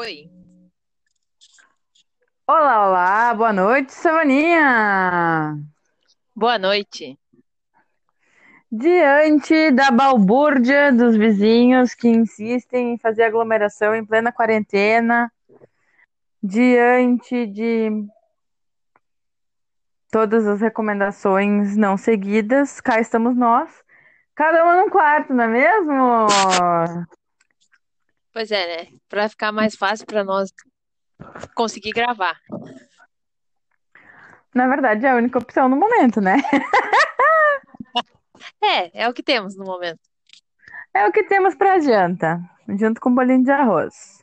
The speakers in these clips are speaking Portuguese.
Oi, Olá, olá, boa noite, Savaninha! boa noite. Diante da balbúrdia dos vizinhos que insistem em fazer aglomeração em plena quarentena, diante de todas as recomendações não seguidas, cá estamos nós, cada uma num quarto, não é mesmo? Pois é, né? Para ficar mais fácil para nós conseguir gravar. Na verdade, é a única opção no momento, né? É, é o que temos no momento. É o que temos para janta, junto com um bolinho de arroz.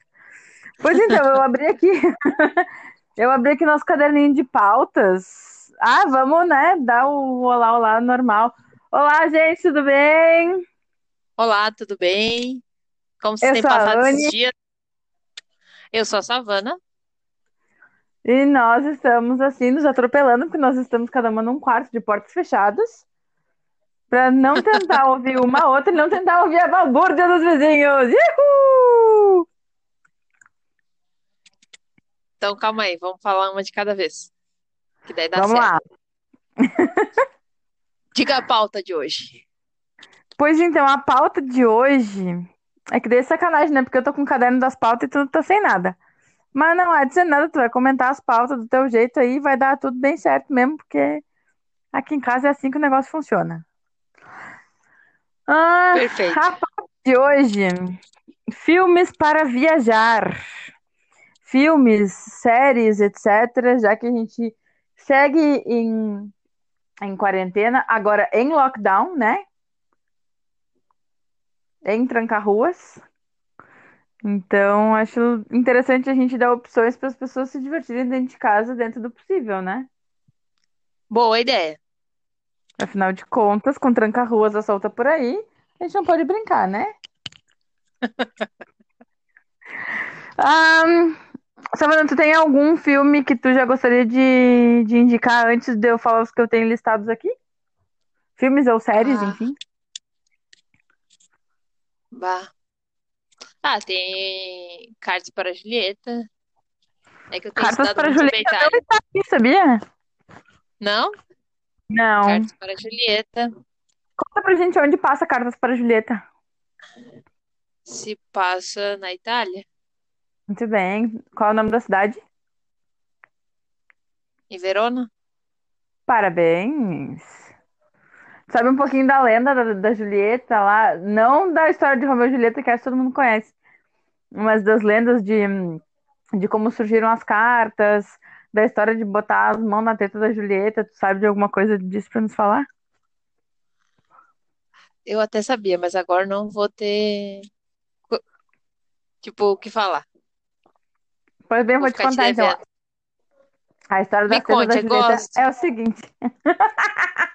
Pois então, eu abri aqui, eu abri aqui nosso caderninho de pautas. Ah, vamos, né, dar o olá, olá normal. Olá, gente, tudo bem? Olá, tudo bem? Como sou a passado esses dias? Eu sou a Savana. e nós estamos assim nos atropelando, porque nós estamos cada uma num quarto de portas fechadas, para não tentar ouvir uma outra e não tentar ouvir a balbúrdia dos vizinhos. Uhul! Então, calma aí, vamos falar uma de cada vez, que daí dá Vamos certo. lá. Diga a pauta de hoje. Pois então, a pauta de hoje é que é sacanagem, né? Porque eu tô com o caderno das pautas e tu tá sem nada. Mas não é dizer nada, tu vai comentar as pautas do teu jeito aí, vai dar tudo bem certo mesmo, porque aqui em casa é assim que o negócio funciona. Ah, Perfeito. a pauta de hoje, filmes para viajar. Filmes, séries, etc. Já que a gente segue em, em quarentena, agora em lockdown, né? Em tranca-ruas. Então, acho interessante a gente dar opções para as pessoas se divertirem dentro de casa, dentro do possível, né? Boa ideia. Afinal de contas, com tranca-ruas à solta por aí, a gente não pode brincar, né? Ah, Savana, tu tem algum filme que tu já gostaria de, de indicar antes de eu falar os que eu tenho listados aqui? Filmes ou séries, Ah, enfim. Bah. Ah, tem Cartas para a Julieta. É que eu tenho Cartas estudado para muito a Julieta não Itália. está aqui, sabia? Não? Não. Cartas para a Julieta. Conta pra gente onde passa Cartas para Julieta. Se passa na Itália, Muito bem. Qual é o nome da cidade? em Verona. Parabéns. Sabe um pouquinho da lenda da, da Julieta lá? Não da história de Romeu e Julieta, que acho que todo mundo conhece, mas das lendas de, de como surgiram as cartas, da história de botar as mãos na teta da Julieta. Tu sabe de alguma coisa disso pra nos falar? Eu até sabia, mas agora não vou ter, tipo, o que falar. Pois bem, Vou vou te contar então. A história Me da conte, eu Julieta gosto. é o seguinte.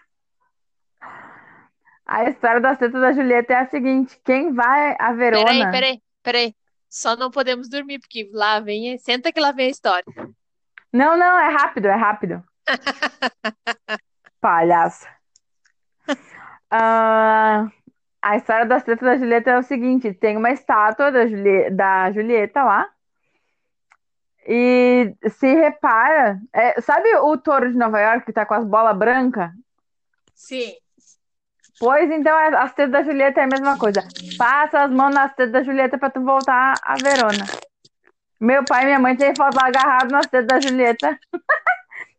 A história das tetas da Julieta é a seguinte. Quem vai a Peraí, Verona... peraí, peraí. Só não podemos dormir, porque lá vem, senta que lá vem a história. Não, não, é rápido, é rápido. Palhaça. Ah, a história das tetas da Julieta é o seguinte: tem uma estátua da, Juli- da Julieta lá, e se repara, é, sabe o touro de Nova York que tá com as bolas brancas? Sim. Pois então, a- as tetas da Julieta é a mesma coisa. Passa as mãos nas tetas da Julieta pra tu voltar a Verona. Meu pai e minha mãe têm foto agarrado nas tetas da Julieta.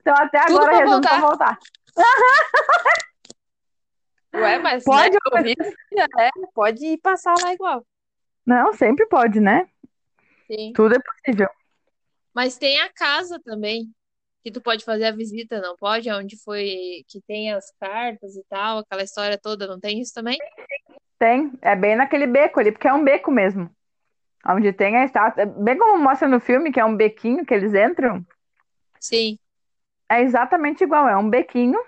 Então até agora pra voltar. voltar. Ué, mas, né, Pode? Covid, é, pode ir passar lá igual. Não, sempre pode, né? Sim. Tudo é possível. Mas tem a casa também, que tu pode fazer a visita, não pode? Onde foi que tem as cartas e tal, aquela história toda, não tem isso também? Tem, é bem naquele beco ali, porque é um beco mesmo. Onde tem a estátua. É Bem como mostra no filme, que é um bequinho que eles entram, Sim. é exatamente igual, é um bequinho,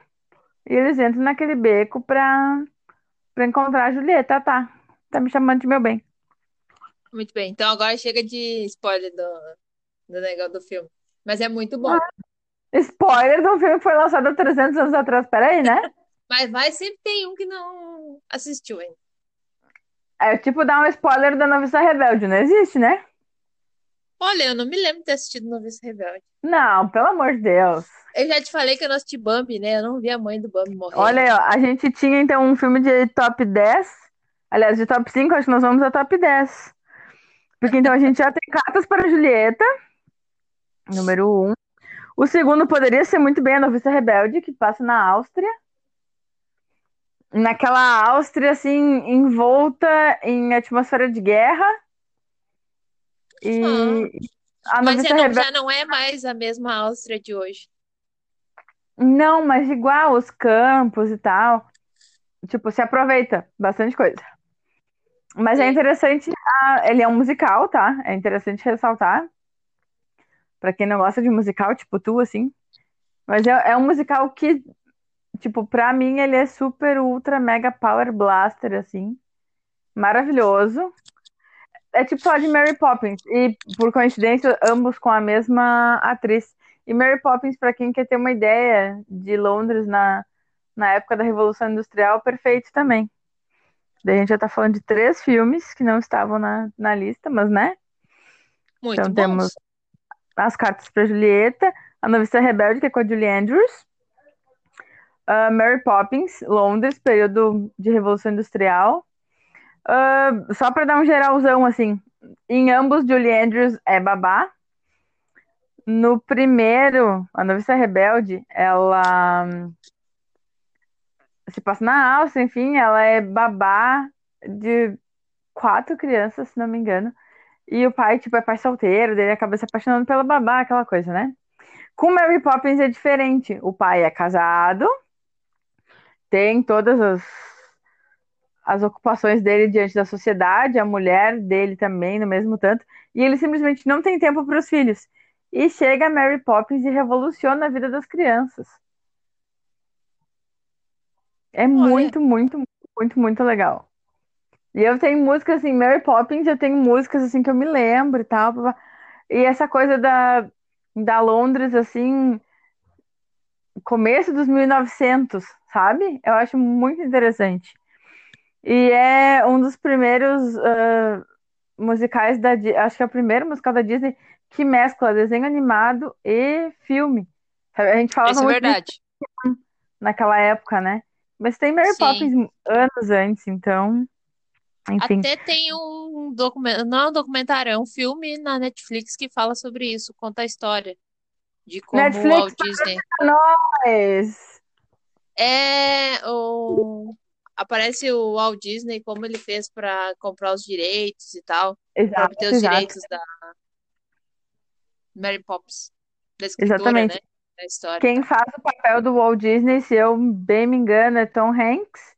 e eles entram naquele beco pra, pra encontrar a Julieta, tá? Tá me chamando de meu bem. Muito bem. Então agora chega de spoiler do, do negócio do filme. Mas é muito bom. Ah, spoiler de um filme que foi lançado há 300 anos atrás, peraí, né? Mas vai, sempre tem um que não assistiu ainda. É tipo dar um spoiler da Noviça Rebelde, não existe, né? Olha, eu não me lembro de ter assistido Noviça Rebelde. Não, pelo amor de Deus. Eu já te falei que eu não assisti Bambi, né? Eu não vi a mãe do Bambi morrer. Olha aí, ó, a gente tinha então um filme de top 10. Aliás, de top 5, acho que nós vamos a top 10. Porque então a gente já tem Cartas para Julieta, número 1. O segundo poderia ser muito bem a Noviça Rebelde, que passa na Áustria. Naquela Áustria, assim, envolta em atmosfera de guerra. E a Mas Noviça já não, Rebelde. já não é mais a mesma Áustria de hoje. Não, mas igual os campos e tal. Tipo, se aproveita bastante coisa. Mas é Sim. interessante, ah, ele é um musical, tá? É interessante ressaltar. Pra quem não gosta de musical, tipo tu, assim. Mas é, é um musical que, tipo, pra mim ele é super, ultra, mega power blaster, assim. Maravilhoso. É tipo só de Mary Poppins. E, por coincidência, ambos com a mesma atriz. E Mary Poppins, pra quem quer ter uma ideia de Londres na, na época da Revolução Industrial, perfeito também. Daí a gente já tá falando de três filmes que não estavam na, na lista, mas né? Muito Então bons. temos As Cartas para Julieta, A Noviça Rebelde, que é com a Julie Andrews, ah, Mary Poppins, Londres, período de Revolução Industrial. Ah, só para dar um geralzão, assim, em ambos, Julie Andrews é babá. No primeiro, A Noviça Rebelde, ela hum, se passa na Áustria, enfim, ela é babá de quatro crianças, se não me engano. E o pai, tipo, é pai solteiro, dele acaba se apaixonando pela babá, aquela coisa, né? Com Mary Poppins é diferente. O pai é casado, tem todas as, as ocupações dele diante da sociedade, a mulher dele também, no mesmo tanto, e ele simplesmente não tem tempo para os filhos. E chega Mary Poppins e revoluciona a vida das crianças. É muito, muito, muito, muito legal. E eu tenho músicas assim, Mary Poppins, eu tenho músicas assim que eu me lembro e tal. E essa coisa da, da Londres, assim, começo dos 1900, sabe? Eu acho muito interessante. E é um dos primeiros ah, musicais da acho que é o primeiro musical da Disney que mescla desenho animado e filme. A gente falava Isso é muito disso verdade. naquela época, né? Mas tem Mary Sim. Poppins anos antes, então, enfim. Até tem um documentário, não é um documentário, é um filme na Netflix que fala sobre isso, conta a história de como o Netflix Walt Disney Nós! é o aparece o Walt Disney como ele fez para comprar os direitos e tal, para obter os exato. direitos da Mary Poppins, da escritora, Exatamente. né, da história. Quem faz o papel do Walt Disney, se eu bem me engano, é Tom Hanks.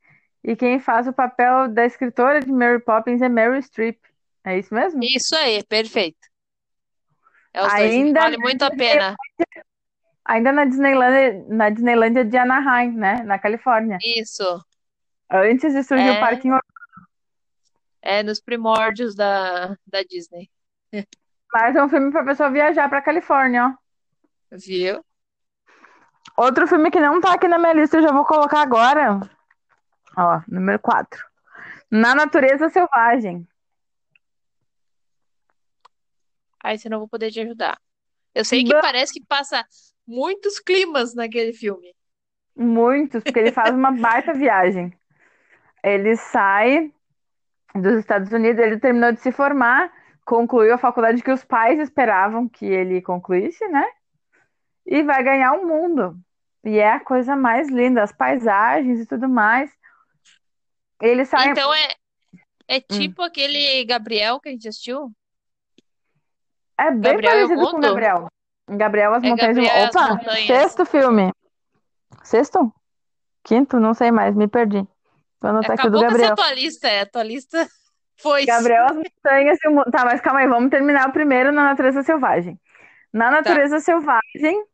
E quem faz o papel da escritora de Mary Poppins é Meryl Streep. É isso mesmo? Isso aí, perfeito. É os dois, Ainda vale muito a pena. Ainda na Disneylandia, na Disneylandia de Anaheim, né? Na Califórnia. Isso. Antes de surgir o É, parque em é nos primórdios da, da Disney. Mas é um filme pra pessoa viajar pra Califórnia, ó. Viu? Outro filme que não tá aqui na minha lista, eu já vou colocar agora. Ó, número 4. Na Natureza Selvagem. Aí você não vou poder te ajudar. Eu sei que parece que passa muitos climas naquele filme. Muitos, porque ele faz uma baita viagem. Ele sai dos Estados Unidos, ele terminou de se formar, concluiu a faculdade que os pais esperavam que ele concluísse, né? E vai ganhar o mundo. E é a coisa mais linda, as paisagens e tudo mais. Ele sai. Então é, é Hum. tipo aquele Gabriel que a gente assistiu? É bem Gabriel é o parecido com? Gabriel. Gabriel as É Montanhas. Gabriel e as Opa, Montanhas. sexto filme. Sexto? Quinto? Não sei mais, me perdi. Vou anotar aqui do Acabou com essa Gabriel. tua lista, é, a tua lista foi. Gabriel, as montanhas e o mundo. Tá, mas calma aí, vamos terminar o primeiro na natureza selvagem. Na Tá. natureza selvagem,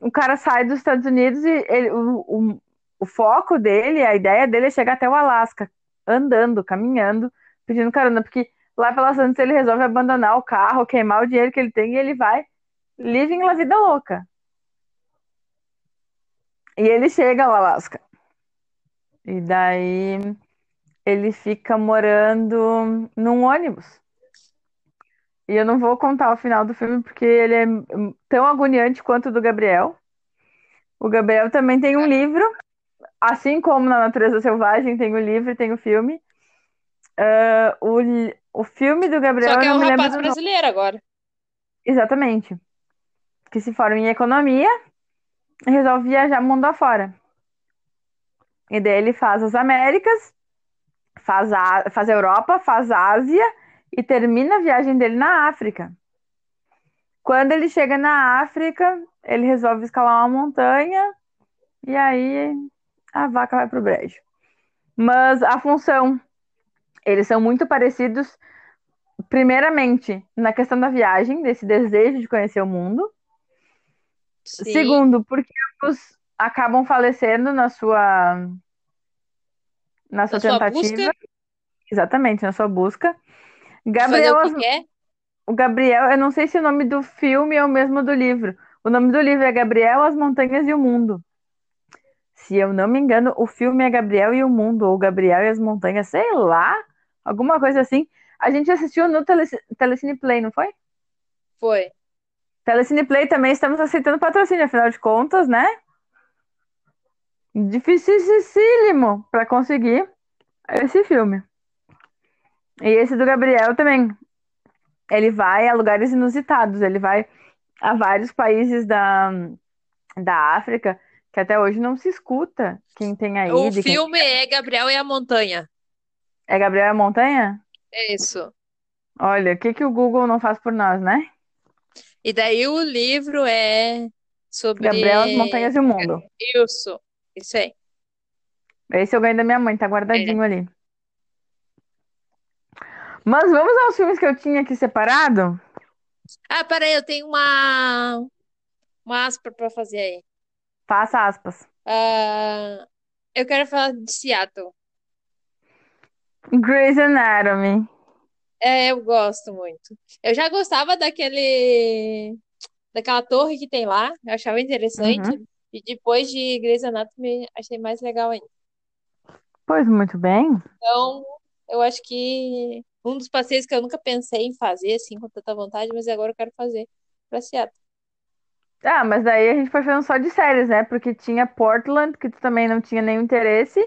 o cara sai dos Estados Unidos e ele- o, o, o foco dele, a ideia dele é chegar até o Alasca, andando, caminhando, pedindo carona, porque lá pelas Andes ele resolve abandonar o carro, queimar o dinheiro que ele tem e ele vai living la vida louca. E ele chega ao Alasca. E daí ele fica morando num ônibus. E eu não vou contar o final do filme porque ele é tão agoniante quanto o do Gabriel. O Gabriel também tem um livro, assim como na Natureza Selvagem tem o livro e tem o filme. Uh, o, o filme do Gabriel Só que é um rapaz brasileiro agora. Exatamente. Que se forma em economia e resolve viajar mundo afora. E daí ele faz as Américas, faz a, faz a Europa, faz a Ásia e termina a viagem dele na África. Quando ele chega na África, ele resolve escalar uma montanha e aí a vaca vai pro brejo. Mas a função, eles são muito parecidos, primeiramente, na questão da viagem, desse desejo de conhecer o mundo. Sim. Segundo, porque ambos acabam falecendo na sua na sua Na sua tentativa. busca. Exatamente, na sua busca. Gabriel, o o Gabriel, eu não sei se o nome do filme é o mesmo do livro. O nome do livro é Gabriel, as Montanhas e o Mundo. Se eu não me engano, o filme é Gabriel e o Mundo, ou Gabriel e as Montanhas, sei lá, alguma coisa assim. A gente assistiu no Tele, Telecine Play, não foi? Foi. Telecine Play também estamos aceitando patrocínio, afinal de contas, né? Dificílimo para conseguir esse filme. E esse do Gabriel também. Ele vai a lugares inusitados, ele vai a vários países da, da África que até hoje não se escuta quem tem aí. O de quem- filme é Gabriel e a Montanha. É Gabriel e a Montanha? É isso. Olha, o que, que o Google não faz por nós, né? E daí o livro é sobre Gabriel, as Montanhas e o Mundo. isso. Isso aí. Esse eu ganhei da minha mãe, tá guardadinho É. ali. Mas vamos aos filmes que eu tinha aqui separado? Ah, peraí, eu tenho uma uma aspa pra fazer aí. Faça aspas. Ah, eu quero falar de Seattle. Grey's Anatomy. É, eu gosto muito. Eu já gostava daquele daquela torre que tem lá, eu achava interessante. Uhum. E depois de Grey's Anatomy, achei mais legal ainda. Pois muito bem. Então, eu acho que um dos passeios que eu nunca pensei em fazer, assim, com tanta vontade, mas agora eu quero fazer pra Seattle. Ah, mas daí a gente foi falando só de séries, né? Porque tinha Portland, que tu também não tinha nenhum interesse.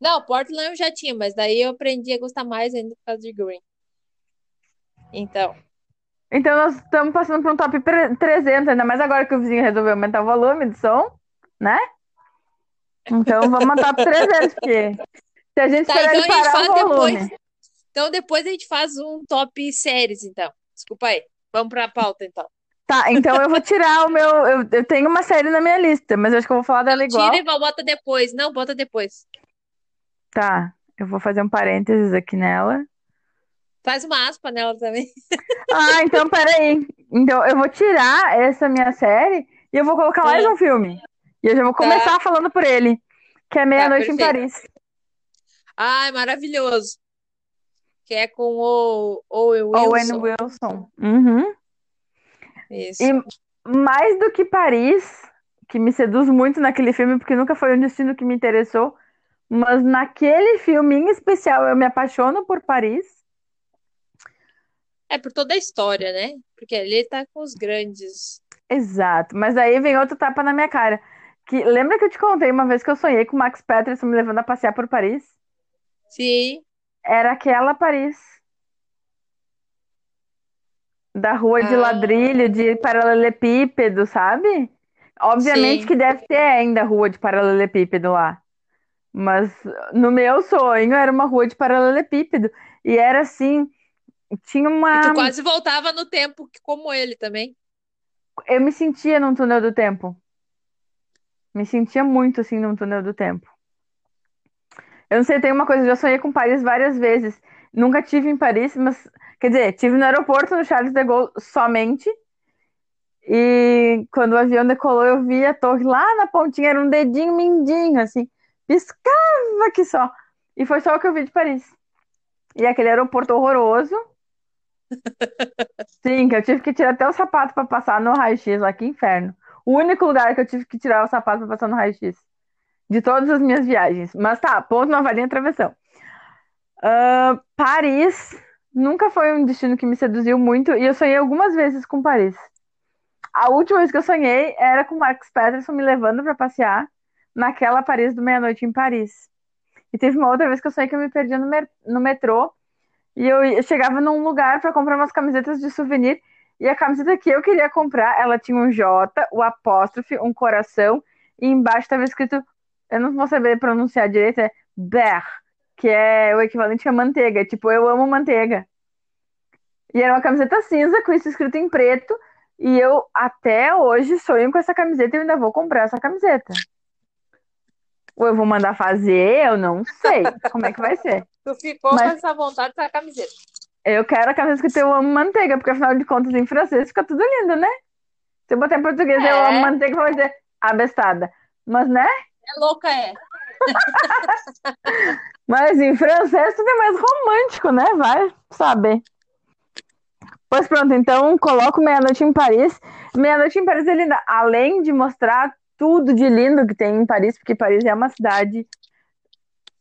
Não, Portland eu já tinha, mas daí eu aprendi a gostar mais ainda por causa de Green. Então, Então nós estamos passando por um top pre- 300, ainda mais agora que o vizinho resolveu aumentar o volume do som, né? Então vamos a top 300, porque se a gente tá, esperar então a gente faz o volume. depois. Então depois a gente faz um top séries, então. Desculpa aí. Vamos pra pauta, então. Tá, então eu vou tirar o meu. Eu, eu tenho uma série na minha lista, mas eu acho que eu vou falar dela igual. Tira e bota depois. Não, bota depois. Tá, eu vou fazer um parênteses aqui nela. Faz uma aspa nela também. Ah, então peraí. Então eu vou tirar essa minha série e eu vou colocar mais Ah. um filme. E eu já vou começar falando por ele, que é Meia-Noite em perfeito. Paris. Ai, maravilhoso. Que é com o Owen Wilson. Owen Wilson. Uhum. Isso. E mais do que Paris, que me seduz muito naquele filme, porque nunca foi um destino que me interessou, mas naquele filme em especial eu me apaixono por Paris. É por toda a história, né? Porque ali ele tá com os grandes. Exato, mas aí vem outro tapa na minha cara. Que, lembra que eu te contei uma vez que eu sonhei com o Max Peterson me levando a passear por Paris? Sim, Era aquela Paris. Da rua de Ah. ladrilho, de paralelepípedo, sabe? Obviamente Sim. que deve ter ainda rua de paralelepípedo lá. Mas no meu sonho era uma rua de paralelepípedo. E era assim, tinha E uma. tu quase voltava no tempo, como ele também. Eu me sentia num túnel do tempo. Me sentia muito assim num túnel do tempo. Eu não sei, tem uma coisa, eu já sonhei com Paris várias vezes. Nunca tive em Paris, mas quer dizer, tive no aeroporto no Charles de Gaulle somente. E quando o avião decolou, eu vi a torre lá na pontinha, era um dedinho mindinho, assim, piscava aqui só. E foi só o que eu vi de Paris. E aquele aeroporto horroroso. Sim, que eu tive que tirar até o sapato para passar no raio-x lá, que inferno. O único lugar que eu tive que tirar o sapato para passar no raio-x. De todas as minhas viagens. Mas tá, ponto Nova Linha Travessão. Ah, Paris, nunca foi um destino que me seduziu muito e eu sonhei algumas vezes com Paris. A última vez que eu sonhei era com o Marcos Peterson me levando para passear naquela Paris do meia-noite em Paris. E teve uma outra vez que eu sonhei que eu me perdia no, no metrô e eu, eu chegava num lugar para comprar umas camisetas de souvenir e a camiseta que eu queria comprar, ela tinha um J, o apóstrofe, um coração e embaixo estava escrito, eu não vou saber pronunciar direito, é Ber, que é o equivalente a manteiga, tipo, eu amo manteiga. E era uma camiseta cinza com isso escrito em preto e eu até hoje sonho com essa camiseta e ainda vou comprar essa camiseta. Ou eu vou mandar fazer, eu não sei como é que vai ser. Tu ficou Mas... com essa vontade dessa camiseta. Eu quero a camiseta que eu amo manteiga, porque afinal de contas em francês fica tudo lindo, né? Se eu botar em português é. eu amo manteiga, vai dizer abestada. Mas, né? É louca, é. Mas em francês tudo é mais romântico, né? Vai saber. Pois pronto, então coloco Meia-Noite em Paris. Meia-Noite em Paris, ele, além de mostrar tudo de lindo que tem em Paris, porque Paris é uma cidade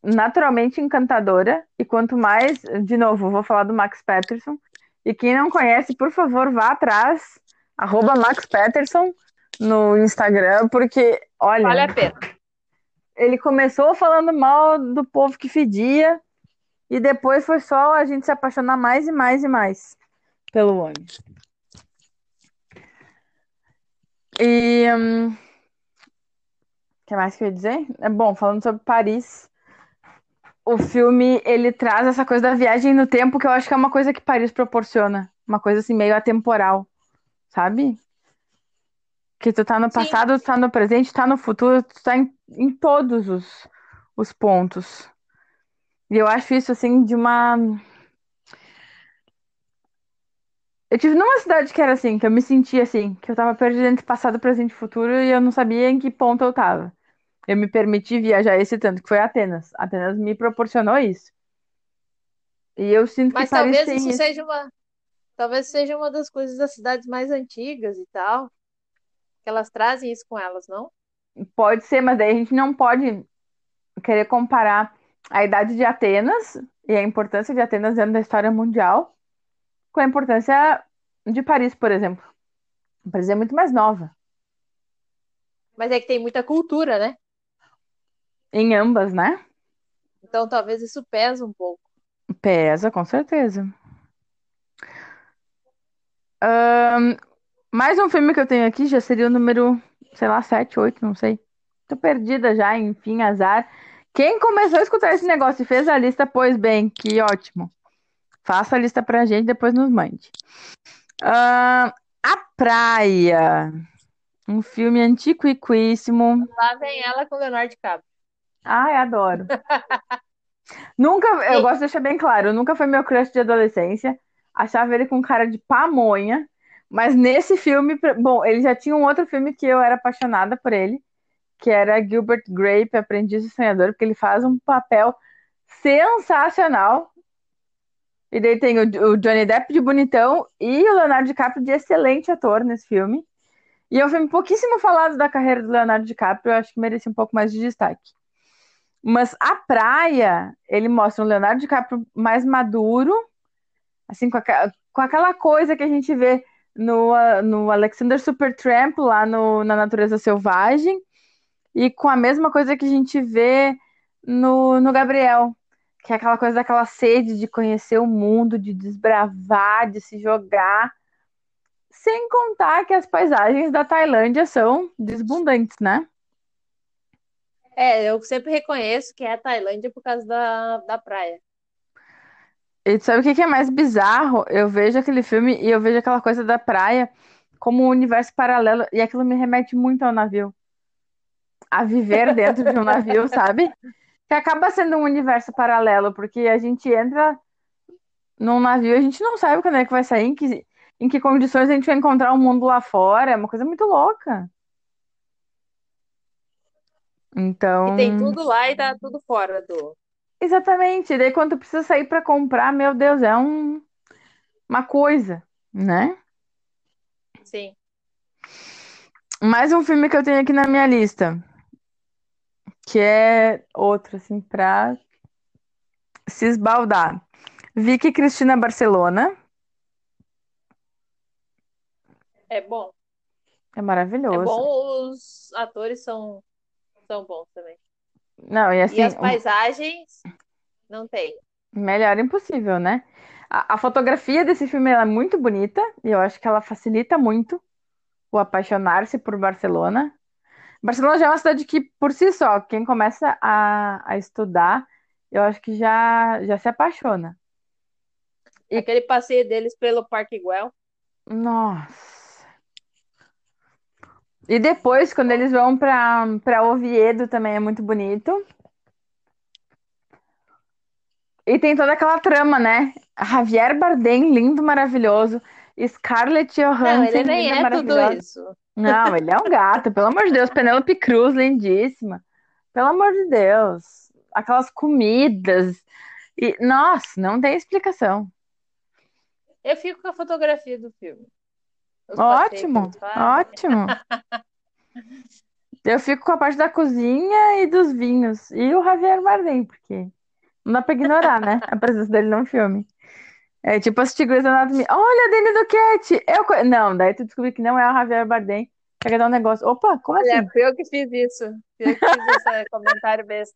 naturalmente encantadora. E quanto mais, de novo, vou falar do Max Peterson. E quem não conhece, por favor, vá atrás, arroba Max Peterson no Instagram, porque, olha. Vale a pena. Ele começou falando mal do povo que fedia, e depois foi só a gente se apaixonar mais e mais e mais pelo homem. E. Hum, o que mais que eu ia dizer? É bom, falando sobre Paris, o filme ele traz essa coisa da viagem no tempo que eu acho que é uma coisa que Paris proporciona. Uma coisa assim meio atemporal, sabe? Que tu tá no passado, Sim. tu tá no presente, tu tá no futuro, tu tá em, em todos os, os pontos. E eu acho isso assim de uma Eu tive numa cidade que era assim, que eu me sentia assim, que eu tava perdida entre passado, presente e futuro e eu não sabia em que ponto eu tava. Eu me permiti viajar esse tanto, que foi Atenas. Atenas me proporcionou isso. E eu sinto Mas que talvez isso isso. seja uma. Talvez seja uma das coisas das cidades mais antigas e tal. Que elas trazem isso com elas, não? Pode ser, mas daí a gente não pode querer comparar a idade de Atenas e a importância de Atenas dentro da história mundial com a importância de Paris, por exemplo. Paris é muito mais nova. Mas é que tem muita cultura, né? Em ambas, né? Então talvez isso pesa um pouco. Pesa, com certeza. Um, mais um filme que eu tenho aqui já seria o número, sei lá, 7, 8, não sei. Tô perdida já, enfim, azar. Quem começou a escutar esse negócio e fez a lista, pois bem, que ótimo. Faça a lista pra gente, depois nos mande. Uh, a Praia. Um filme antiquíssimo. Lá vem ela com Leonardo DiCaprio. Ai, adoro. nunca, eu gosto de deixar bem claro, nunca foi meu crush de adolescência. Achava ele com cara de pamonha. Mas nesse filme, bom, ele já tinha um outro filme que eu era apaixonada por ele, que era Gilbert Grape, Aprendiz do Sonhador, porque ele faz um papel sensacional. E daí tem o, o Johnny Depp de bonitão e o Leonardo DiCaprio de excelente ator nesse filme. E é um filme pouquíssimo falado da carreira do Leonardo DiCaprio, eu acho que merecia um pouco mais de destaque. Mas a praia, ele mostra um Leonardo DiCaprio mais maduro, assim, com, a, com aquela coisa que a gente vê no, no Alexander Supertramp, lá no, na Natureza Selvagem, e com a mesma coisa que a gente vê no, no Gabriel, que é aquela coisa daquela sede de conhecer o mundo, de desbravar, de se jogar. Sem contar que as paisagens da Tailândia são desbundantes, né? É, eu sempre reconheço que é a Tailândia por causa da, da praia. E sabe o que é mais bizarro? Eu vejo aquele filme e eu vejo aquela coisa da praia como um universo paralelo, e aquilo me remete muito ao navio. A viver dentro de um navio, sabe? que acaba sendo um universo paralelo, porque a gente entra num navio e a gente não sabe quando é que vai sair, em que, em que condições a gente vai encontrar o mundo lá fora. É uma coisa muito louca. Então. E tem tudo lá e tá tudo fora do. Exatamente. E daí quando tu precisa sair para comprar, meu Deus, é um... uma coisa, né? Sim. Mais um filme que eu tenho aqui na minha lista que é outro, assim, pra se esbaldar. Vicky Cristina Barcelona. É bom. É É maravilhoso. bom, os atores são, são bons também. Não, e E assim, as o paisagens, não tem. melhor impossível, né? A, a fotografia desse filme é muito bonita e eu acho que ela facilita muito o apaixonar-se por Barcelona. Barcelona já é uma cidade que, por si só, quem começa a, a estudar, eu acho que já, já se apaixona. E- Aquele passeio deles pelo Parque Güell. Nossa. E depois, quando eles vão para Oviedo, também é muito bonito. E tem toda aquela trama, né? Javier Bardem, lindo, maravilhoso. Scarlett Não, Johansson, ele nem linda, é tudo isso. Não, ele é um gato, pelo amor de Deus. Penélope Cruz, lindíssima. Pelo amor de Deus. Aquelas comidas. E, nossa, não tem explicação. Eu fico com a fotografia do filme. Ótimo, ótimo. Eu fico com a parte da cozinha e dos vinhos. E o Javier Bardem, porque não dá pra ignorar, né? A presença dele no filme. É tipo assistir Grey's Anatomy. Olha, Danny Duquette! Eu... Não, daí tu descobri que não é o Javier Bardem. Quer dar um negócio. Opa, como Olha, assim? fui eu que fiz isso. Fui eu que fiz esse comentário besta.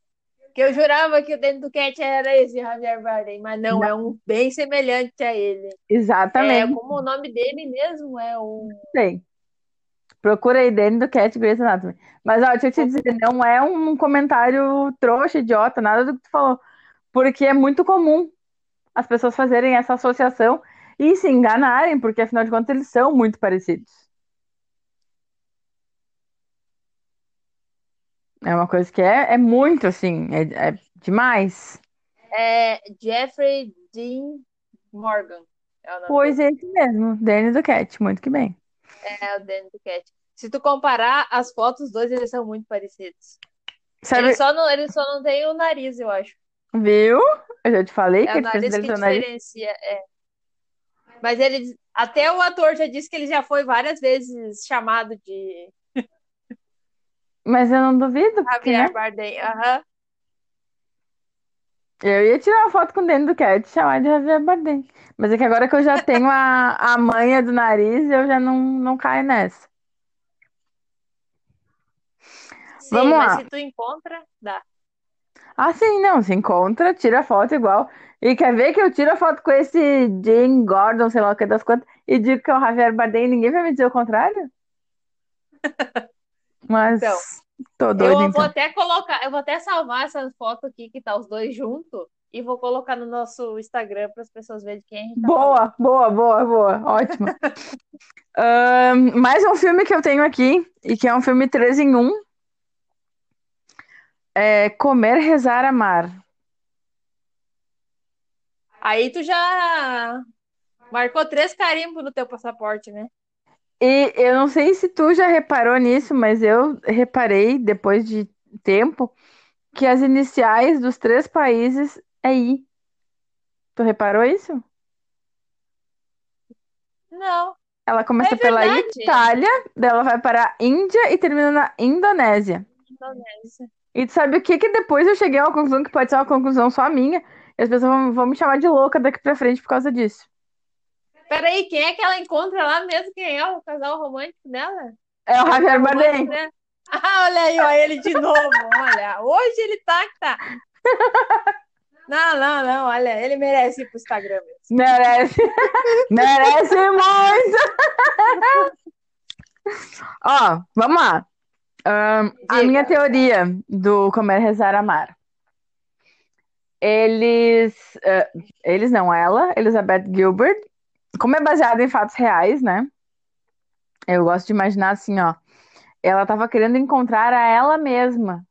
Que eu jurava que o Dentro do Cat era esse Javier Bardem, mas não, é um bem semelhante a ele. É, Exatamente. como o nome dele mesmo é o. Sei. Procura aí Danny Duquette e Grey's Anatomy. Mas, ó, deixa eu te dizer, não é um comentário trouxa, idiota, nada do que tu falou. Porque é muito comum as pessoas fazerem essa associação e se enganarem, porque afinal de contas eles são muito parecidos. É uma coisa que é, é muito assim, é, é demais. É Jeffrey Dean Morgan. É o nome Pois é esse mesmo, Danny Duquette, muito que bem. É o Danny Duquette. Se tu comparar as fotos, os dois eles são muito parecidos. Sabe, Ele só não, ele só não tem o nariz, eu acho. viu? Eu já te falei É que o nariz que o nariz. diferencia, é. Mas ele, até o ator já disse que ele já foi várias vezes chamado de Mas eu não duvido, porque, Javier né? Bardem. Aham. Eu ia tirar uma foto com o Danny Duquette e chamar de Javier Bardem. Mas é que agora que eu já tenho a, a manha do nariz, eu já não, não caio nessa. Sim, Vamos mas lá. se tu encontra, dá. Ah, sim, não, se encontra, tira foto igual. E quer ver que eu tiro a foto com esse Jane Gordon, sei lá o que das quantas, e digo que é o Javier Bardem e ninguém vai me dizer o contrário? Mas Então, tô Eu doida, vou então. até colocar, eu vou até salvar essa foto aqui que tá os dois juntos e vou colocar no nosso Instagram para as pessoas verem de quem a gente tá falando. Boa, boa, boa, boa, ótimo. Ahn, mais um filme que eu tenho aqui, e que é um filme 3 em 1, é Comer, Rezar, Amar. Aí tu já marcou três carimbos no teu passaporte, né? E eu não sei se tu já reparou nisso, mas eu reparei, depois de tempo, que as iniciais dos três países é I. Tu reparou isso? Não, Ela começa É pela verdade. Itália, daí ela vai para a Índia e termina na Indonésia. Indonésia. E tu sabe o que que depois eu cheguei a uma conclusão que pode ser uma conclusão só minha, e as pessoas vão, vão me chamar de louca daqui pra frente por causa disso. Peraí, quem é que ela encontra lá mesmo? Quem é o casal romântico dela? É o Javier Bardem. né? Ah, olha aí, ó, ele de novo. Olha, hoje ele tá que tá. Não, não, não, olha, ele merece ir pro Instagram mesmo. Merece. Merece muito. Ó, vamos lá. Ahn, a minha teoria do Comer, Rezar, Amar. Eles, eh, eles não, ela, Elizabeth Gilbert, como é baseado em fatos reais, né? Eu gosto de imaginar assim, ó. Ela estava querendo encontrar a ela mesma.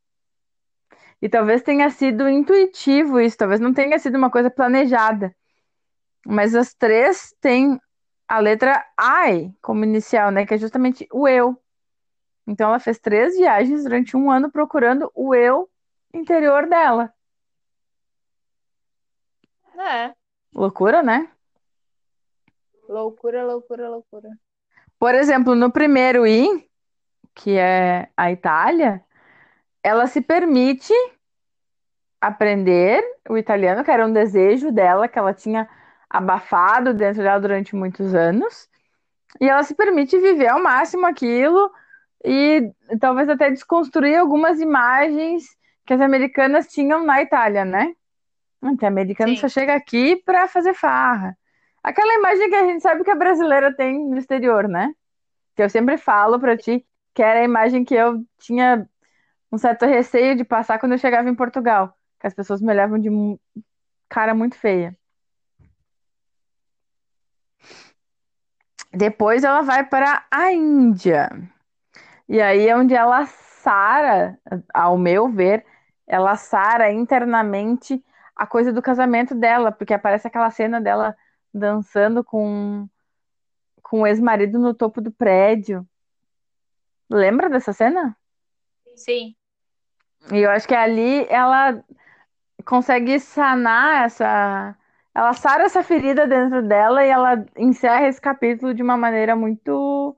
E talvez tenha sido intuitivo isso, talvez não tenha sido uma coisa planejada. Mas as três têm a letra I como inicial, né? Que é justamente o eu. Então ela fez três viagens durante um ano procurando o eu interior dela. É, Loucura, né? Loucura, loucura, loucura. Por exemplo, no primeiro I, que é a Itália, ela se permite aprender o italiano, que era um desejo dela, que ela tinha abafado dentro dela durante muitos anos. E ela se permite viver ao máximo aquilo e talvez até desconstruir algumas imagens que as americanas tinham na Itália, né? Que americano só Sim. chega aqui pra fazer farra. Aquela imagem que a gente sabe que a brasileira tem no exterior, né? Que eu sempre falo pra ti, que era a imagem que eu tinha um certo receio de passar quando eu chegava em Portugal, que as pessoas me olhavam de cara muito feia. Depois ela vai para a Índia. E aí é onde ela sara, ao meu ver, ela sara internamente a coisa do casamento dela, porque aparece aquela cena dela dançando com, com o ex-marido no topo do prédio. Lembra dessa cena? Sim. E eu acho que ali ela consegue sanar essa. Ela sara essa ferida dentro dela e ela encerra esse capítulo de uma maneira muito.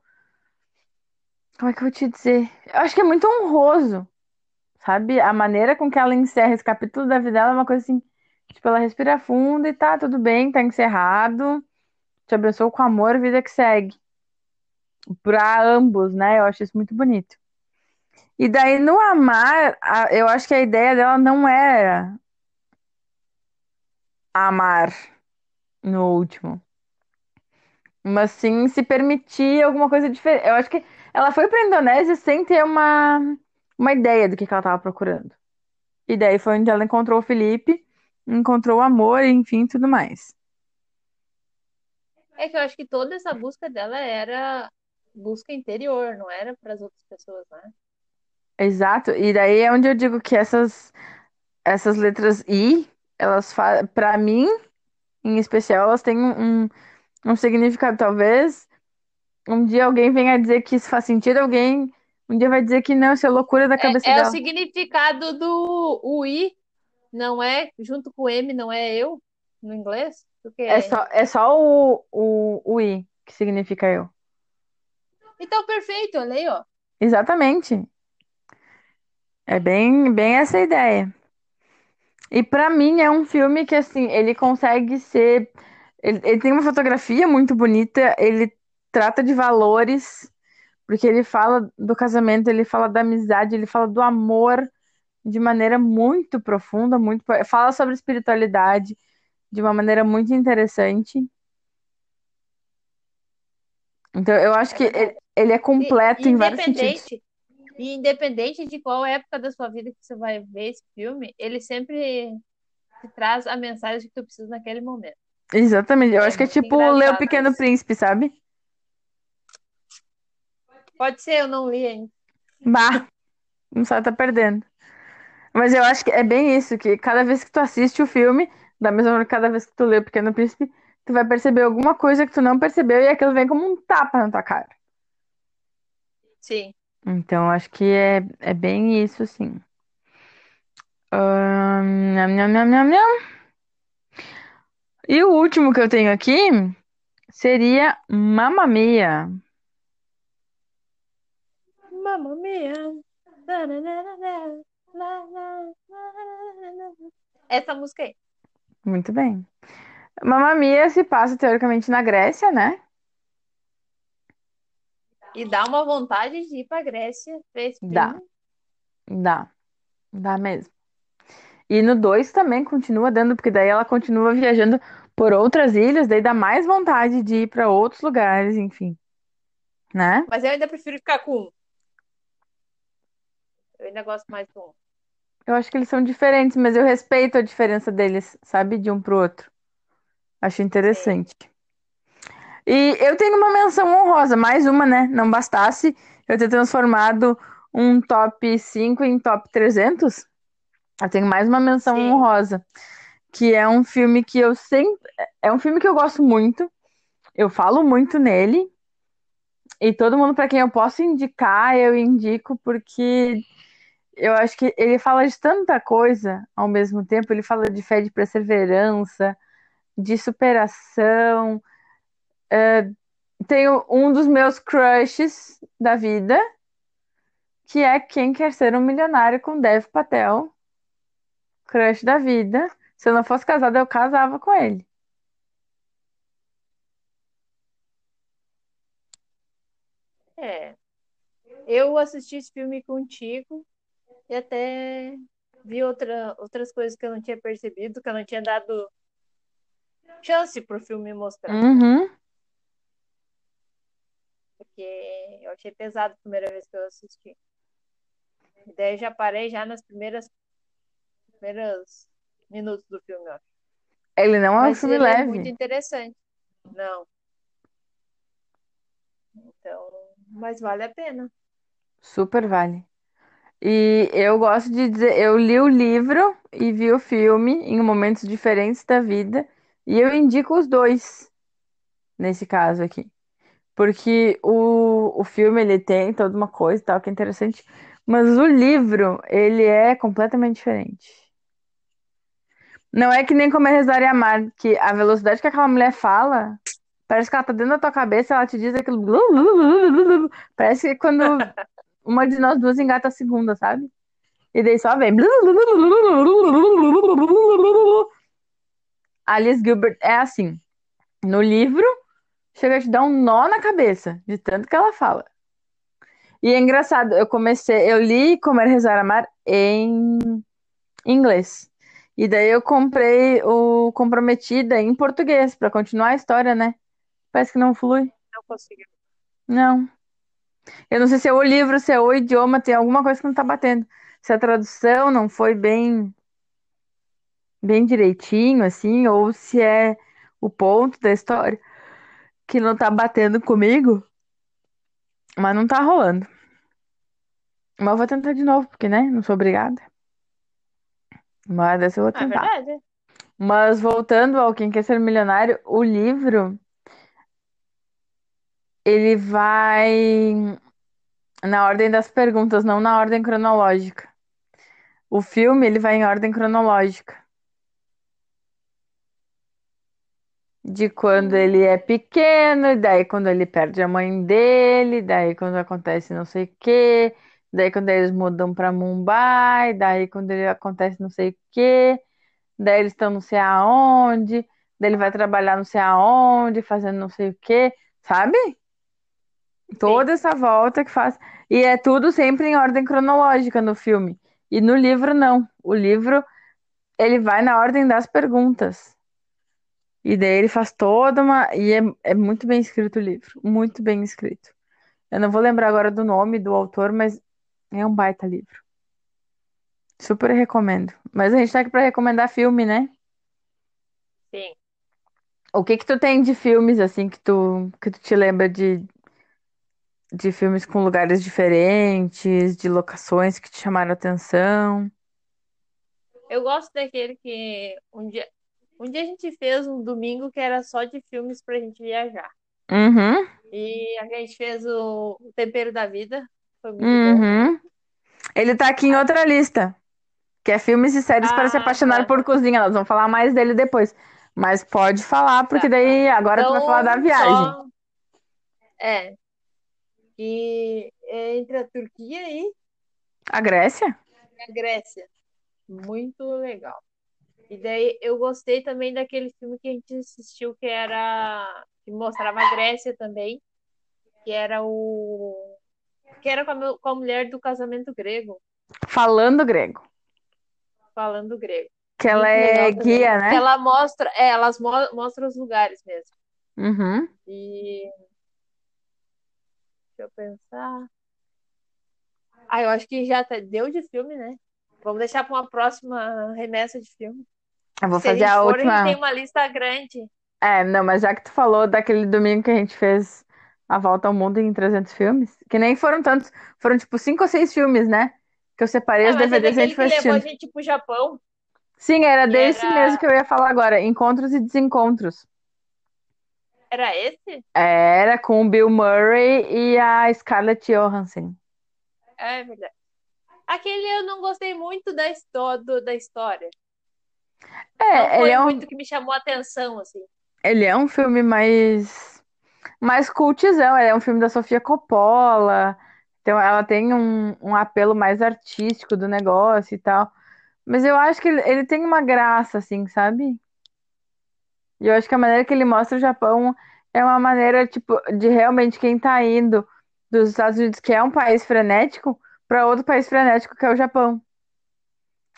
Como é que eu vou te dizer? Eu acho que é muito honroso, sabe? A maneira com que ela encerra esse capítulo da vida dela é uma coisa assim. Tipo, ela respira fundo e tá tudo bem, tá encerrado. Te abençoo com amor, vida que segue. Pra ambos, né? Eu acho isso muito bonito. E daí no amar, eu acho que a ideia dela não era amar no último. Mas sim se permitir alguma coisa diferente. Eu acho que ela foi pra Indonésia sem ter uma, uma ideia do que, que ela tava procurando. E daí foi onde ela encontrou o Felipe, encontrou o amor, enfim, tudo mais. É que eu acho que toda essa busca dela era busca interior, não era para as outras pessoas, né? Exato. E daí é onde eu digo que essas, essas letras I, elas, pra mim, em especial, elas têm um, um significado. Talvez um dia alguém venha dizer que isso faz sentido, alguém um dia vai dizer que não, isso é loucura da cabeça É, é o dela. significado do o I, não é? Junto com o M, não é eu, no inglês? Porque É só, é só o, o, o I que significa eu. Então, perfeito, olha aí, ó. Exatamente. É bem, bem essa ideia. E pra mim é um filme que assim, ele consegue ser. Ele, ele tem uma fotografia muito bonita, ele trata de valores, porque ele fala do casamento, ele fala da amizade, ele fala do amor de maneira muito profunda, muito. Fala sobre espiritualidade de uma maneira muito interessante. Então eu acho que ele, ele é E, completo em vários sentidos. independente, e independente de qual época da sua vida que você vai ver esse filme, ele sempre te traz a mensagem que tu precisa naquele momento. Exatamente. Eu É acho que é tipo Ler o Pequeno. Príncipe, sabe? Pode ser, eu não li ainda. Bah, não sabe, tá perdendo. Mas eu acho que é bem isso, que cada vez que tu assiste o filme, da mesma forma que cada vez que tu lê o Pequeno Príncipe, tu vai perceber alguma coisa que tu não percebeu e aquilo vem como um tapa na tua cara. Sim. Então, eu acho que é, é bem isso, sim. Ahn, nham, nham, nham, nham, nham. E o último que eu tenho aqui seria Mamma Mia. Mamma mia. Essa música aí. Muito bem. Mamma Mia se passa teoricamente na Grécia, né? E dá uma vontade de ir pra Grécia Dá. Dá. Dá mesmo. E no 2 também continua dando, porque daí ela continua viajando por outras ilhas, daí dá mais vontade de ir para outros lugares, enfim. Né? Mas eu ainda prefiro ficar com um. Eu ainda gosto mais do um. Eu acho que eles são diferentes, mas eu respeito a diferença deles, sabe? De um pro outro. Acho interessante. E eu tenho uma menção honrosa, mais uma, né? Não bastasse eu ter transformado um top 5 em top 300. Eu tenho mais uma menção Sim. honrosa, que é um filme que eu sempre. É um filme que eu gosto muito. Eu falo muito nele. E todo mundo para quem eu posso indicar, eu indico, porque eu acho que ele fala de tanta coisa ao mesmo tempo. Ele fala de fé, de perseverança, de superação. É, tenho um dos meus crushes da vida, que é Quem Quer Ser um Milionário com Dev Patel. Crush da vida. Se eu não fosse casada, eu casava com ele. É. Eu assisti esse filme contigo e até vi outra, outras coisas que eu não tinha percebido, que eu não tinha dado chance pro filme mostrar. Uhum. Porque eu achei pesado a primeira vez que eu assisti. E daí já parei já nas primeiras primeiros minutos do filme, ó. Ele não é um filme é leve. muito interessante. Não. Então, mas vale a pena. Super vale. E eu gosto de dizer, eu li o livro e vi o filme em momentos diferentes da vida, e eu indico os dois nesse caso aqui. Porque o, o filme ele tem toda uma coisa e tal que é interessante, mas o livro ele é completamente diferente. Não é que nem Comer, Rezar e Amar, que a velocidade que aquela mulher fala, parece que ela tá dentro da tua cabeça, ela te diz aquilo. Parece que quando uma de nós duas engata a segunda, sabe? E daí só vem. Alice Gilbert é assim. No livro, chega a te dar um nó na cabeça, de tanto que ela fala. E é engraçado, eu comecei, eu li Comer, Rezar, Amar em inglês. E daí eu comprei o Comprometida em português, pra continuar a história, né? Parece que não flui. Não consegui. Não. Eu não sei se é o livro, se é o idioma, tem alguma coisa que não tá batendo. Se a tradução não foi bem bem direitinho, assim, ou se é o ponto da história que não tá batendo comigo. Mas não tá rolando. Mas eu vou tentar de novo, porque, né? Não sou obrigada. Mas dessa eu vou Ah, é tentar. verdade. Mas voltando ao Quem Quer Ser Milionário, o livro, ele vai na ordem das perguntas, não na ordem cronológica. O filme, ele vai em ordem cronológica. De quando ele é pequeno, e daí quando ele perde a mãe dele, daí quando acontece não sei o quê, daí quando eles mudam pra Mumbai, daí quando ele acontece não sei o quê, daí eles estão não sei aonde, daí ele vai trabalhar não sei aonde, fazendo não sei o quê, sabe? Toda essa volta que faz. E é tudo sempre em ordem cronológica no filme. E no livro, não. O livro, ele vai na ordem das perguntas. E daí ele faz toda uma. E é, é muito bem escrito o livro. Muito bem escrito. Eu não vou lembrar agora do nome do autor, mas é um baita livro. Super recomendo. Mas a gente tá aqui pra recomendar filme, né? Sim. O que que tu tem de filmes, assim, que tu, que tu te lembra de, de filmes com lugares diferentes, de locações que te chamaram atenção? Eu gosto daquele que um dia, um dia a gente fez um domingo que era só de filmes pra gente viajar. Uhum, E a gente fez o, o Tempero da Vida. Uhum. Ele tá aqui em outra lista, que é filmes e séries para se Ah, apaixonar tá. por cozinha. Nós vamos falar mais dele depois. Mas pode falar, porque Tá. daí agora tu vai falar da Então, viagem. só. É. E é entre a Turquia e A Grécia? a Grécia. Muito legal. E daí eu gostei também daquele filme que a gente assistiu que era que mostrava a Grécia também, que era o que era com a, com a mulher do casamento grego, Falando grego. falando grego. Que ela Muito é também. guia, Que né? ela mostra, é, elas mo- mostram os lugares mesmo. Uhum. E eu pensar. Ah, eu acho que já tá- deu de filme, né? Vamos deixar para uma próxima remessa de filme. Eu vou Se a fazer gente a for, a gente tem uma lista grande. É, não, mas já que tu falou daquele domingo que a gente fez a volta ao mundo em 300 filmes, que nem foram tantos, foram tipo cinco ou seis filmes, né? Que eu separei É, os teve DVDs e a gente foi levou a gente pro Japão, Sim, era desse era. mesmo que eu ia falar agora, Encontros e Desencontros. Era esse? Era com o Bill Murray e a Scarlett Johansson. É verdade. Aquele eu não gostei muito da, do- da história. Não É, ele foi é um, muito que me chamou a atenção, assim. ele é um filme mais, mais cultizão, ele é um filme da Sofia Coppola, então ela tem um, um apelo mais artístico do negócio e tal. Mas eu acho que ele, ele tem uma graça, assim, sabe? E eu acho que a maneira que ele mostra o Japão é uma maneira, tipo, de realmente quem tá indo dos Estados Unidos, que é um país frenético, para outro país frenético, que é o Japão.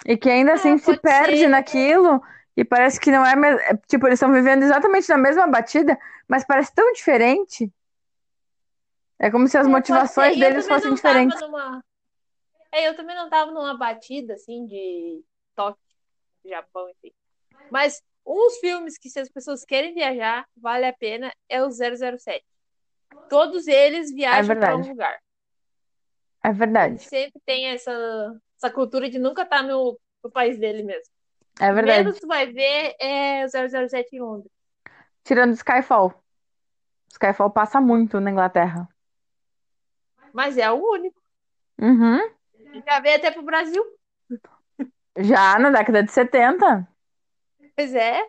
E que ainda assim se pode perde ser. naquilo e parece que não é, é, tipo, eles estão vivendo exatamente na mesma batida, mas parece tão diferente. É como se as É, motivações deles fossem diferentes. numa. É, eu também não tava numa batida, assim, de toque Japão, enfim. Mas uns filmes que, se as pessoas querem viajar, vale a pena, é o 007. Todos eles É viajam para um lugar. É Ele verdade. sempre tem essa, essa cultura de nunca estar no, no país dele mesmo. É O verdade. menos tu vai ver é o 007 em Londres. Tirando Skyfall. Skyfall passa muito na Inglaterra. Mas é o único. Uhum. Já veio até pro Brasil. Já na década de 70. Pois é,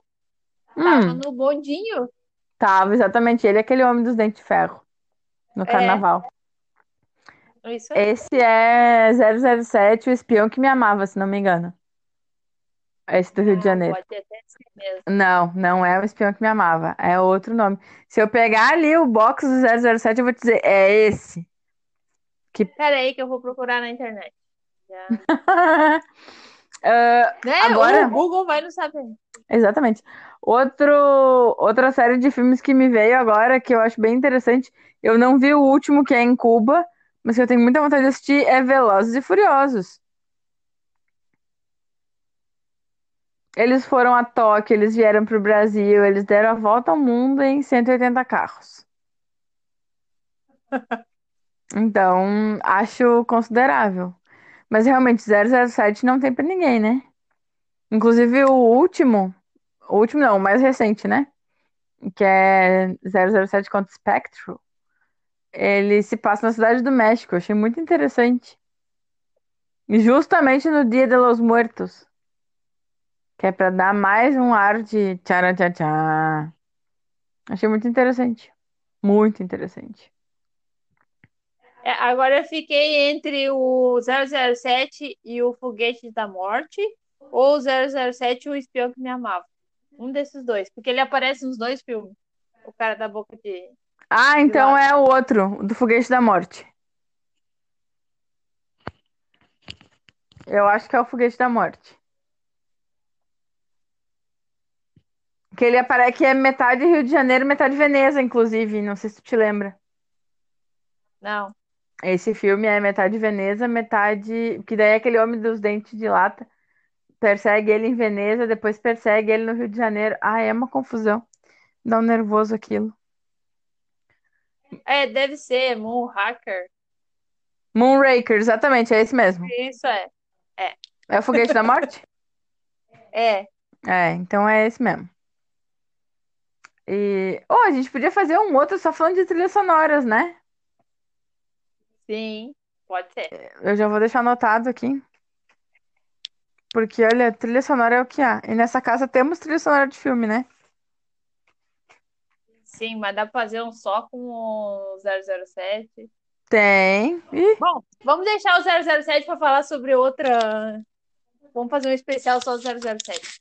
tava Hum, no bondinho. tava exatamente ele, aquele homem dos dentes de ferro no É, carnaval. isso aí. Esse é 007, o espião que me amava, se não me engano. Esse do Rio de Ah, Janeiro. pode até ser mesmo. Não, não é o espião que me amava. É outro nome. Se eu pegar ali o box do 007, eu vou te dizer, é esse. Que... Pera aí que eu vou procurar na internet. Já. Né? agora, O Google vai não saber. Exatamente. Outro, outra série de filmes que me veio agora, que eu acho bem interessante. Eu não vi o último, que é em Cuba, mas que eu tenho muita vontade de assistir, é Velozes e Furiosos. Eles foram a Tóquio, eles vieram para o Brasil, eles deram a volta ao mundo em 180 carros. Então, acho considerável. Mas realmente, 007 não tem pra ninguém, né? Inclusive, o último, o último não, o mais recente, né? Que é 007 contra Spectre. Ele se passa na Cidade do México. Eu achei muito interessante. Justamente no Dia de los Muertos. Que é pra dar mais um ar de tcharam tchá tchá. Achei muito interessante. Muito interessante. É, agora eu fiquei entre o 007 e o Foguete da Morte, ou o 007 e o Espião que Me Amava. Um desses dois, porque ele aparece nos dois filmes. O cara da boca de, Ah, então é o outro, o do Foguete da Morte. Eu acho que é o Foguete da Morte. Que ele aparece que é metade Rio de Janeiro, metade Veneza, inclusive. Não sei se tu te lembra. Não. Esse filme é metade Veneza, metade. Que daí é aquele homem dos dentes de lata. Persegue ele em Veneza, depois persegue ele no Rio de Janeiro. Ah, é uma confusão. Dá um nervoso aquilo. É, deve ser Moonraker. Moonraker, exatamente, é esse mesmo. Isso é. É. É o Foguete da Morte? É. É, então é esse mesmo. E. Oh, a gente podia fazer um outro só falando de trilhas sonoras, né? Sim, pode ser. Eu já vou deixar anotado aqui. Porque, olha, trilha sonora é o que há. E nessa casa temos trilha sonora de filme, né? Sim, mas dá pra fazer um só com o 007. Tem. Ih, Bom, vamos deixar o 007 para falar sobre outra. Vamos fazer um especial só do 007.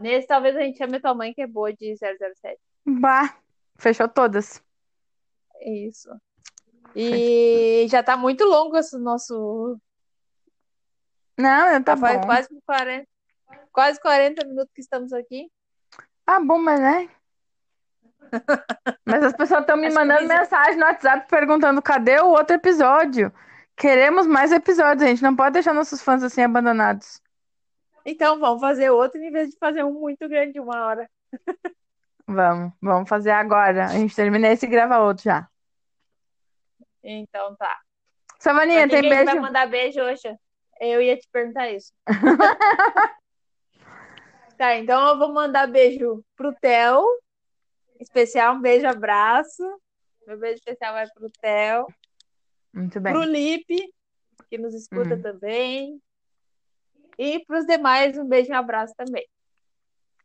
Nesse, talvez a gente chame a tua mãe, que é boa de 007. bah. Fechou todas. Isso. E já tá muito longo esse nosso. Não, tá Já faz bom. quase 40, quase 40 minutos que estamos aqui. Ah, bom, mas né? Mas as pessoas estão me Acho que mandando eles- mensagem no WhatsApp perguntando cadê o outro episódio? Queremos mais episódios, a gente não pode deixar nossos fãs assim abandonados. Então vamos fazer outro em vez de fazer um muito grande de uma hora. Vamos, vamos fazer agora. A gente termina esse e grava outro já. Então tá. Savaninha, tem que a gente vai beijo? mandar beijo hoje? Eu ia te perguntar isso. tá, então eu vou mandar beijo pro Theo. Especial, um beijo, abraço. Meu beijo especial vai pro Theo. Muito bem. Pro Lipe, que nos escuta Hum. também. E pros demais, um beijo e um abraço também.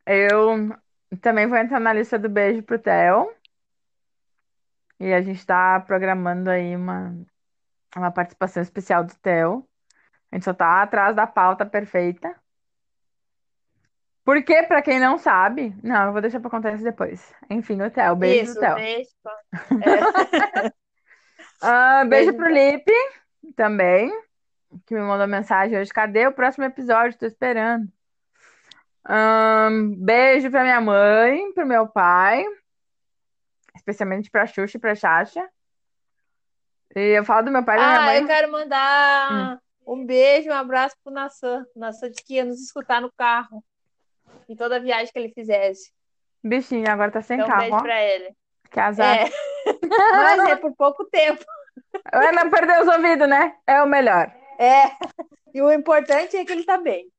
Eu também vou entrar na lista do beijo pro Theo. E a gente tá programando aí uma, uma participação especial do Theo. A gente só tá atrás da pauta perfeita. Porque, pra quem não sabe, não, eu vou deixar pra contar isso depois. Enfim, o Theo, beijo Isso, do Theo. beijo. Ah, beijo Beijo, pro Lipe também, que me mandou mensagem hoje. Cadê o próximo episódio? Tô esperando. Ahn, beijo pra minha mãe, pro meu pai, especialmente pra Xuxa e pra Xaxa. E eu falo do meu pai e da minha Ah, mãe. eu quero Hum. Um beijo, um abraço pro Nassan. Nassan disse que ia nos escutar no carro, em toda viagem que ele fizesse. Bichinho, agora tá sem Então, um carro, beijo ó. pra ele. Que azar. É, mas é por pouco tempo. Ué, não perdeu os ouvidos, né? É o melhor. É, e o importante é que ele tá bem.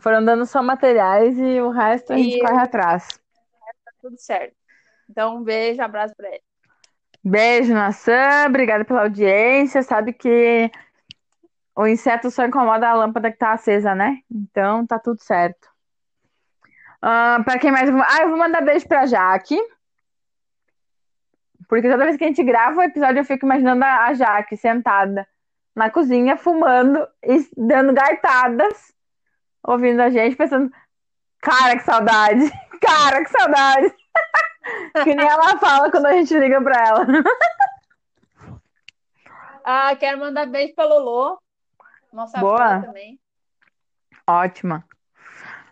Foram dando só materiais e o resto a gente E corre atrás. tudo certo. Então, um beijo, abraço pra ele. Beijo, Nação. Obrigada pela audiência. Sabe que o inseto só incomoda a lâmpada que tá acesa, né? Então tá tudo certo. Pra quem mais. Ah, eu vou mandar beijo pra Jaque. Porque toda vez que a gente grava o episódio, eu fico imaginando a Jaque sentada na cozinha, fumando e dando gaitadas, ouvindo a gente, pensando: cara, que saudade! Cara, que saudade! Que nem ela fala quando a gente liga pra ela. Ah, quero mandar beijo pra Lolo, nossa Boa. também. Ótima.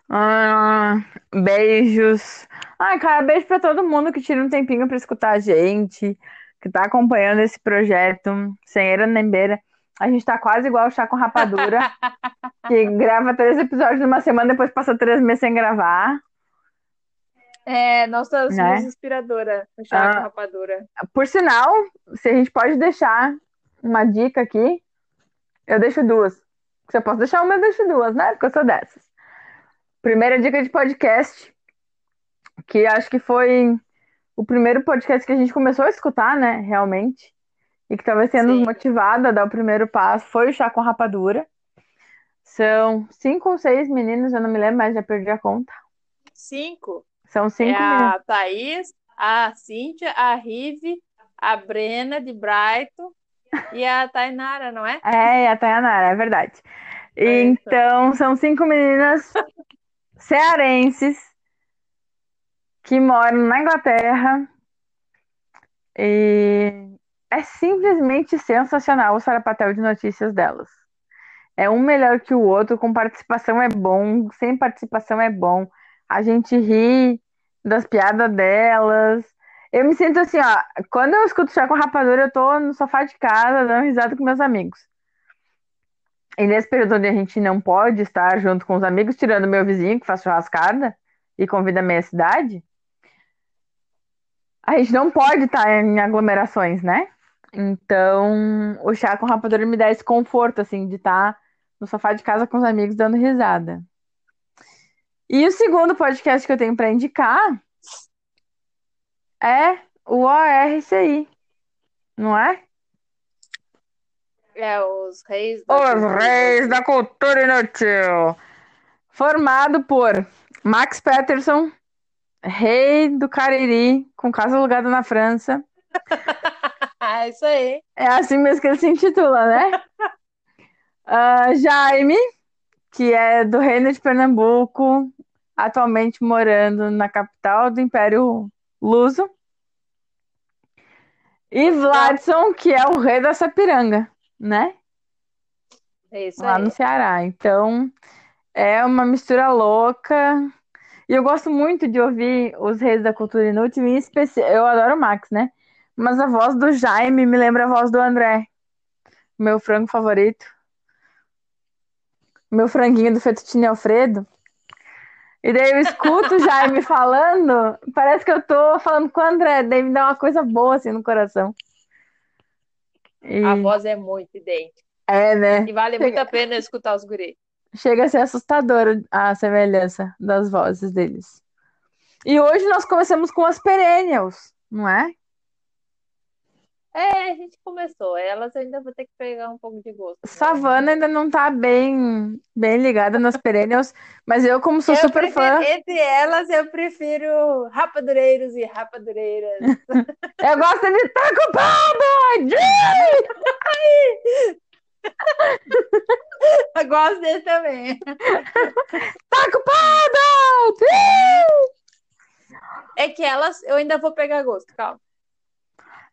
Ah, beijos. Ai, cara, beijo pra todo mundo que tira um tempinho pra escutar a gente, que tá acompanhando esse projeto, sem era nem beira. A gente tá quase igual o Chá com Rapadura, que grava três episódios numa semana, depois passa três meses sem gravar. É, nossa Né? musa inspiradora, o chá Ah. com rapadura. Por sinal, se a gente pode deixar uma dica aqui, eu deixo duas. Se eu posso deixar uma, eu deixo duas, né? Porque eu sou dessas. Primeira dica de podcast, que acho que foi o primeiro podcast que a gente começou a escutar, né? Realmente. E que nos Sim. motivado a dar o primeiro passo, foi o Chá com Rapadura. São cinco ou seis meninos, eu não me lembro, mas já perdi a conta. Cinco. São É cinco meninos. a Thaís, a Cíntia, a Rive, a Brena de Brighton e a Tainara, não é? É, a Tayanara, é verdade. É isso. Então, são cinco meninas cearenses que moram na Inglaterra e é simplesmente sensacional o sarapatel de notícias delas. É um melhor que o outro, com participação é bom, sem participação é bom. A gente ri das piadas delas. Eu me sinto assim, ó, quando eu escuto chá com rapadura, eu tô no sofá de casa dando risada com meus amigos. E nesse período onde a gente não pode estar junto com os amigos, tirando meu vizinho que faz churrascada e convida a meia cidade, a gente não pode estar em aglomerações, né? Então, o chá com rapadura me dá esse conforto, assim, de estar no sofá de casa com os amigos dando risada. E o segundo podcast que eu tenho para indicar é o ORCI, não é? É os reis da Os cultura Reis da Cultura Inútil. Formado por Max Peterson, rei do Cariri, com casa alugada na França. Ah, isso aí. É assim mesmo que ele se intitula, né? Ah, Jaime, que é do Reino de Pernambuco, atualmente morando na capital do Império Luso. E Vladson, que é o rei da Sapiranga, né? É isso lá aí. no Ceará. Então, é uma mistura louca. E eu gosto muito de ouvir os Reis da Cultura Inútil, em especial. Eu adoro o Max, né? Mas a voz do Jaime me lembra a voz do André, meu frango favorito. Meu franguinho do fettuccine Alfredo. E daí eu escuto o Jaime falando, parece que eu tô falando com o André, daí me dá uma coisa boa assim no coração. E A voz é muito idêntica. é, né? E vale muito a pena escutar os guri. Chega a ser assustador a semelhança das vozes deles. E hoje nós começamos com as Perennials, não é? É, a gente começou. Elas ainda vão ter que pegar um pouco de gosto. né? Savana ainda não tá bem, bem ligada nas Perennials, mas eu, como sou Eu super prefiro- fã, entre elas, eu prefiro rapadureiros e rapadureiras. eu gosto de culpado! Jay! Eu gosto desse também. Tá culpada! É que elas, eu ainda vou pegar gosto, calma.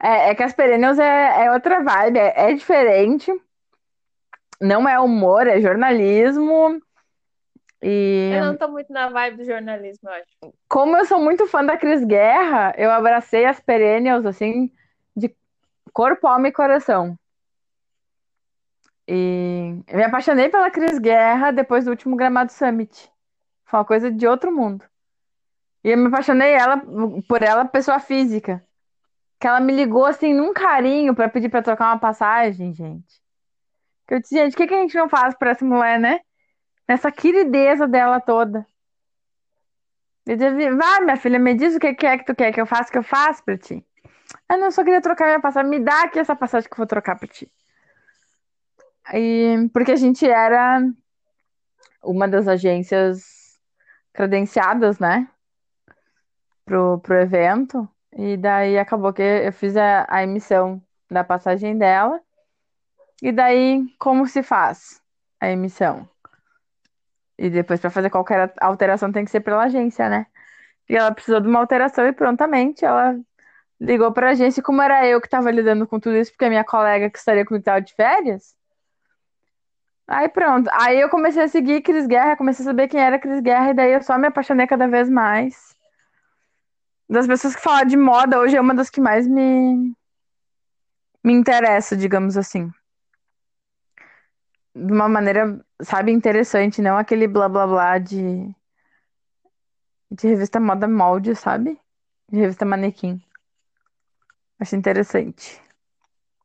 É, é que as perennials é, é outra vibe, é, é diferente. Não é humor, é jornalismo. E Eu não tô muito na vibe do jornalismo, eu acho. como eu sou muito fã da Cris Guerra, eu abracei as perennials, assim, de corpo, alma e coração. E eu me apaixonei pela Cris Guerra depois do último Gramado Summit. Foi uma coisa de outro mundo. E eu me apaixonei ela, por ela, pessoa física. Que ela me ligou, assim, num carinho pra pedir pra trocar uma passagem, gente. Que eu disse, gente, o que que a gente não faz pra essa mulher, né? Nessa querideza dela toda. Eu dizia, vai, minha filha, me diz o que que é que tu quer que eu faça, que eu faço pra ti. Ah, não, só queria trocar minha passagem. Me dá aqui essa passagem que eu vou trocar pra ti. E, porque a gente era uma das agências credenciadas, né? Pro, pro evento. E daí acabou que eu fiz a, a emissão da passagem dela. E daí, como se faz a emissão? E depois, para fazer qualquer alteração, tem que ser pela agência, né? E ela precisou de uma alteração e prontamente ela ligou pra agência. E como era eu que estava lidando com tudo isso, porque a minha colega que estaria comigo estava de férias. Aí pronto. Aí eu comecei a seguir Cris Guerra, comecei a saber quem era Cris Guerra, e daí eu só me apaixonei cada vez mais. Das pessoas que falam de moda, hoje é uma das que mais me, me interessa, digamos assim. De uma maneira, sabe, interessante, não aquele blá blá blá de, de revista moda molde, sabe? De revista manequim. Acho interessante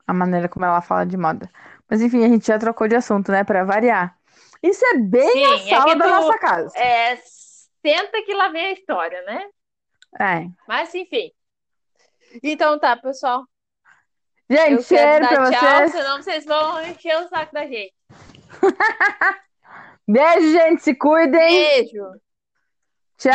a maneira como ela fala de moda. Mas enfim, a gente já trocou de assunto, né, Pra variar. Isso é bem a Sim, é sala que da tu- nossa casa. É, senta que lá vem a história, né? É. Mas enfim. Então tá, pessoal. Gente, Eu quero cheiro pra tchau, vocês. senão vocês vão encher o saco da gente. Beijo, gente. Se cuidem. Beijo. Tchau.